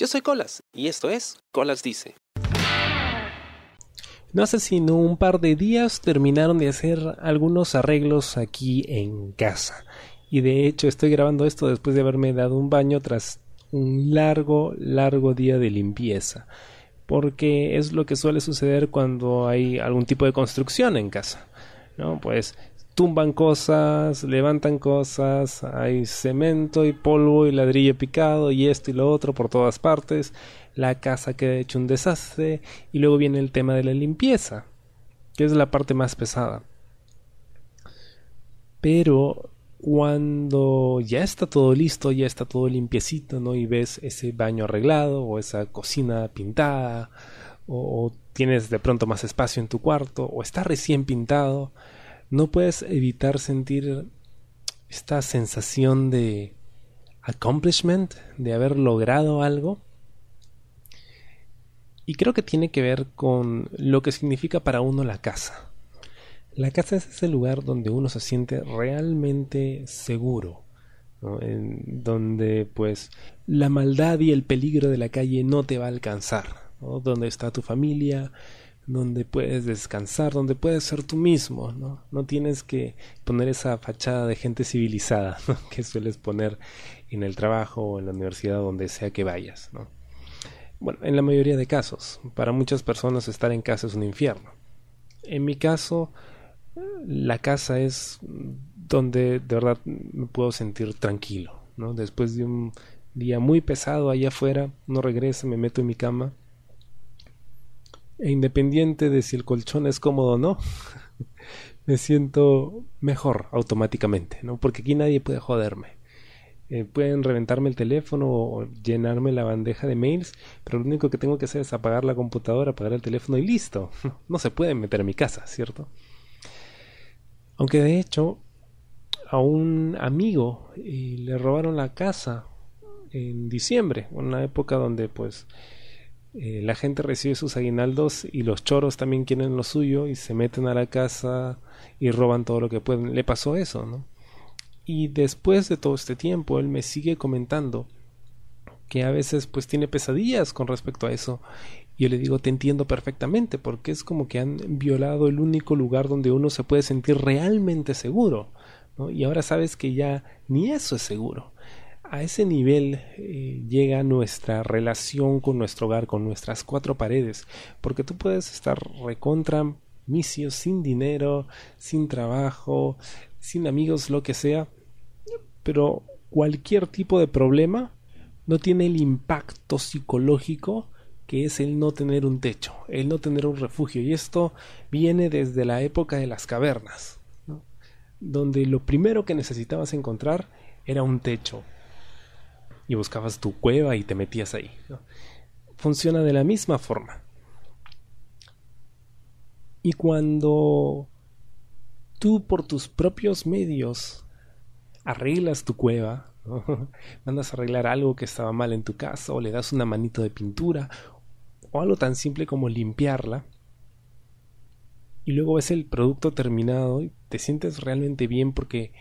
Yo soy Colas y esto es Colas Dice. No hace sino un par de días terminaron de hacer algunos arreglos aquí en casa. Y de hecho estoy grabando esto después de haberme dado un baño tras un largo, largo día de limpieza. Porque es lo que suele suceder cuando hay algún tipo de construcción en casa. ¿no? Pues tumban cosas, levantan cosas, hay cemento y polvo y ladrillo picado y esto y lo otro por todas partes, la casa queda hecho un desastre y luego viene el tema de la limpieza, que es la parte más pesada. Pero cuando ya está todo listo, ya está todo limpiecito, ¿no? Y ves ese baño arreglado o esa cocina pintada o, o tienes de pronto más espacio en tu cuarto o está recién pintado, no puedes evitar sentir esta sensación de accomplishment, de haber logrado algo. Y creo que tiene que ver con lo que significa para uno la casa. La casa es ese lugar donde uno se siente realmente seguro, en donde pues la maldad y el peligro de la calle no te va a alcanzar, donde está tu familia, donde puedes descansar, donde puedes ser tú mismo, ¿no? No tienes que poner esa fachada de gente civilizada que sueles poner en el trabajo o en la universidad donde sea que vayas, ¿no? Bueno, en la mayoría de casos, para muchas personas estar en casa es un infierno. En mi caso, la casa es donde de verdad me puedo sentir tranquilo, ¿no? Después de un día muy pesado allá afuera, no regreso, me meto en mi cama e independiente de si el colchón es cómodo o no, me siento mejor automáticamente, ¿no? Porque aquí nadie puede joderme. Eh, pueden reventarme el teléfono o llenarme la bandeja de mails, pero lo único que tengo que hacer es apagar la computadora, apagar el teléfono y listo. No se pueden meter en mi casa, ¿cierto? Aunque de hecho, a un amigo eh, le robaron la casa en diciembre, una época donde pues eh, la gente recibe sus aguinaldos y los choros también quieren lo suyo y se meten a la casa y roban todo lo que pueden. Le pasó eso, ¿no? Y después de todo este tiempo, él me sigue comentando que a veces pues tiene pesadillas con respecto a eso. Yo le digo, te entiendo perfectamente, porque es como que han violado el único lugar donde uno se puede sentir realmente seguro. Y ahora sabes que ya ni eso es seguro a ese nivel eh, llega nuestra relación con nuestro hogar, con nuestras cuatro paredes, porque tú puedes estar recontra misio, sin dinero, sin trabajo, sin amigos, lo que sea, pero cualquier tipo de problema no tiene el impacto psicológico que es el no tener un techo, el no tener un refugio. Y esto viene desde la época de las cavernas, donde lo primero que necesitabas encontrar era un techo, y buscabas tu cueva y te metías ahí. Funciona de la misma forma. Y cuando tú por tus propios medios arreglas tu cueva, mandas a arreglar algo que estaba mal en tu casa o le das una manito de pintura o algo tan simple como limpiarla, y luego ves el producto terminado y te sientes realmente bien porque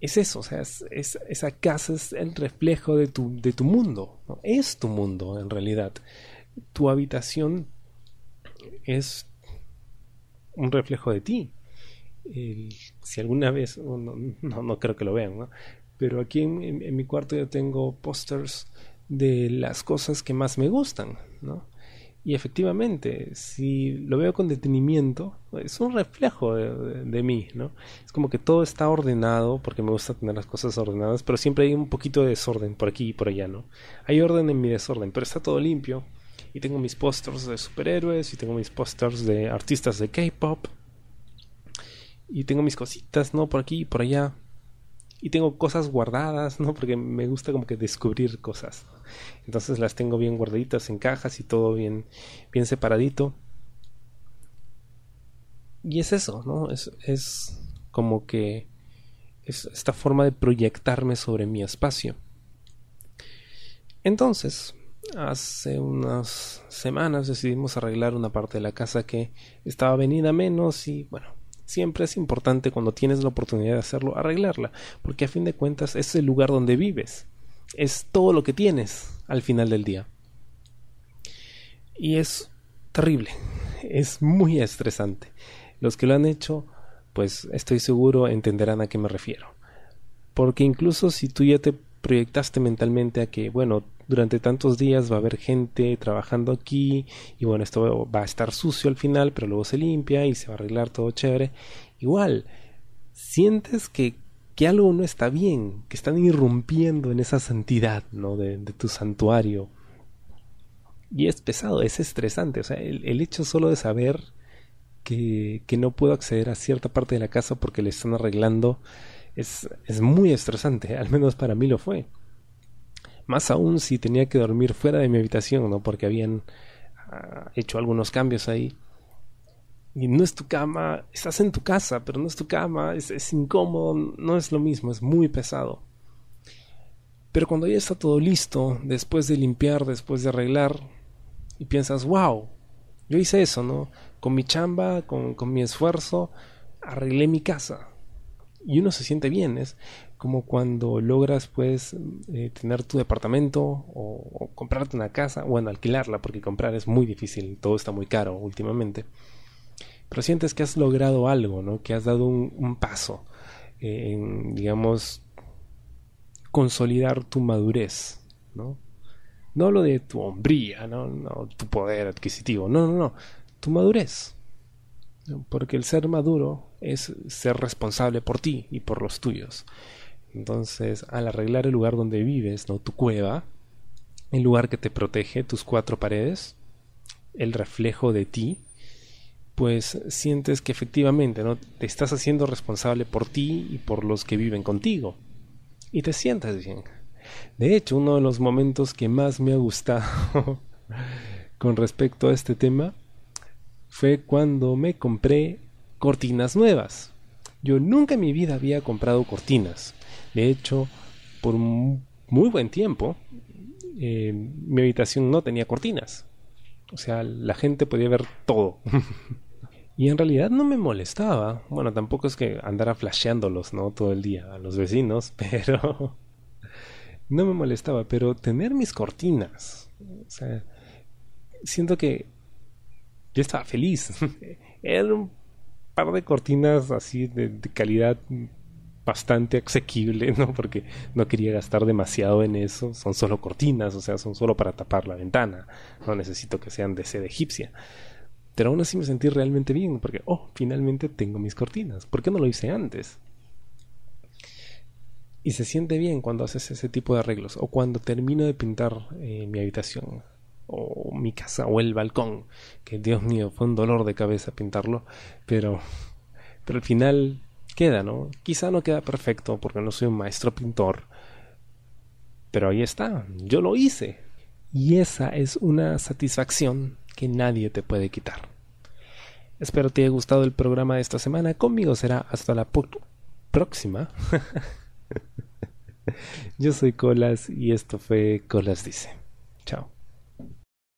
es eso, o sea, es, esa casa es el reflejo de tu, de tu mundo, es tu mundo en realidad. Tu habitación es un reflejo de ti. si alguna vez, no, no, creo que lo vean, ¿no? pero aquí en, en mi cuarto yo tengo pósters de las cosas que más me gustan, ¿no? Y efectivamente, si lo veo con detenimiento, es un reflejo de, mí, ¿no? Es como que todo está ordenado, porque me gusta tener las cosas ordenadas, pero siempre hay un poquito de desorden por aquí y por allá, ¿no? Hay orden en mi desorden, pero está todo limpio. Y tengo mis pósters de superhéroes, y tengo mis pósters de artistas de K-pop. Y tengo mis cositas, ¿no? Por aquí y por allá y tengo cosas guardadas, ¿no? Porque me gusta como que descubrir cosas. Entonces las tengo bien guardaditas en cajas y todo bien, bien separadito. Y es eso, ¿no? Es, es como que es esta forma de proyectarme sobre mi espacio. Entonces, hace unas semanas decidimos arreglar una parte de la casa que estaba venida menos y bueno, siempre es importante cuando tienes la oportunidad de hacerlo arreglarla, porque a fin de cuentas es el lugar donde vives. es todo lo que tienes al final del día. Y es terrible, es muy estresante. Los que lo han hecho, pues estoy seguro entenderán a qué me refiero. Porque incluso si tú ya te proyectaste mentalmente a que, bueno, durante tantos días va a haber gente trabajando aquí y bueno, esto va a estar sucio al final, pero luego se limpia y se va a arreglar todo chévere. Igual, sientes que, que algo no está bien, que están irrumpiendo en esa santidad, ¿no? De, tu santuario. Y es pesado, es estresante. O sea, el, el hecho solo de saber que, que, no puedo acceder a cierta parte de la casa porque le están arreglando es, es muy estresante. Al menos para mí lo fue. Más aún si tenía que dormir fuera de mi habitación, ¿no? Porque habían uh, hecho algunos cambios ahí y no es tu cama, estás en tu casa, pero no es tu cama, es, es, incómodo, no es lo mismo, es muy pesado. Pero cuando ya está todo listo, después de limpiar, después de arreglar, y piensas, wow, yo hice eso, ¿no? Con mi chamba, con, con mi esfuerzo, arreglé mi casa. Y uno se siente bien, es como cuando logras pues eh, tener tu departamento o, comprarte una casa, bueno, alquilarla, porque comprar es muy difícil, todo está muy caro últimamente pero sientes que has logrado algo, ¿no? Que has dado un, paso en, digamos, consolidar tu madurez, ¿no? No hablo de tu hombría, ¿no? no tu poder adquisitivo, no, no, no, tu madurez. Porque el ser maduro es ser responsable por ti y por los tuyos. Entonces, al arreglar el lugar donde vives, ¿no? Tu cueva, el lugar que te protege, tus cuatro paredes, el reflejo de ti, pues sientes que efectivamente ¿no? te estás haciendo responsable por ti y por los que viven contigo. Y te sientes bien. De hecho, uno de los momentos que más me ha gustado con respecto a este tema fue cuando me compré cortinas nuevas. Yo nunca en mi vida había comprado cortinas. De hecho, por muy buen tiempo, eh, mi habitación no tenía cortinas. O sea, la gente podía ver todo. Y en realidad no me molestaba. Bueno, tampoco es que andara flasheándolos, ¿no? Todo el día a los vecinos, pero... no me molestaba, pero tener mis cortinas. O sea, siento que yo estaba feliz. Era un par de cortinas así de, de, calidad bastante asequible, ¿no? Porque no quería gastar demasiado en eso. Son solo cortinas, o sea, son solo para tapar la ventana. No necesito que sean de seda egipcia. Pero aún así me sentí realmente bien, porque, oh, finalmente tengo mis cortinas. ¿Por qué no lo hice antes? Y se siente bien cuando haces ese tipo de arreglos, o cuando termino de pintar eh, mi habitación, o mi casa, o el balcón, que Dios mío, fue un dolor de cabeza pintarlo, pero, pero al final queda, ¿no? Quizá no queda perfecto porque no soy un maestro pintor, pero ahí está, yo lo hice. Y esa es una satisfacción que nadie te puede quitar. Espero te haya gustado el programa de esta semana. Conmigo será hasta la próxima. Yo soy Colas y esto fue Colas Dice. Chao.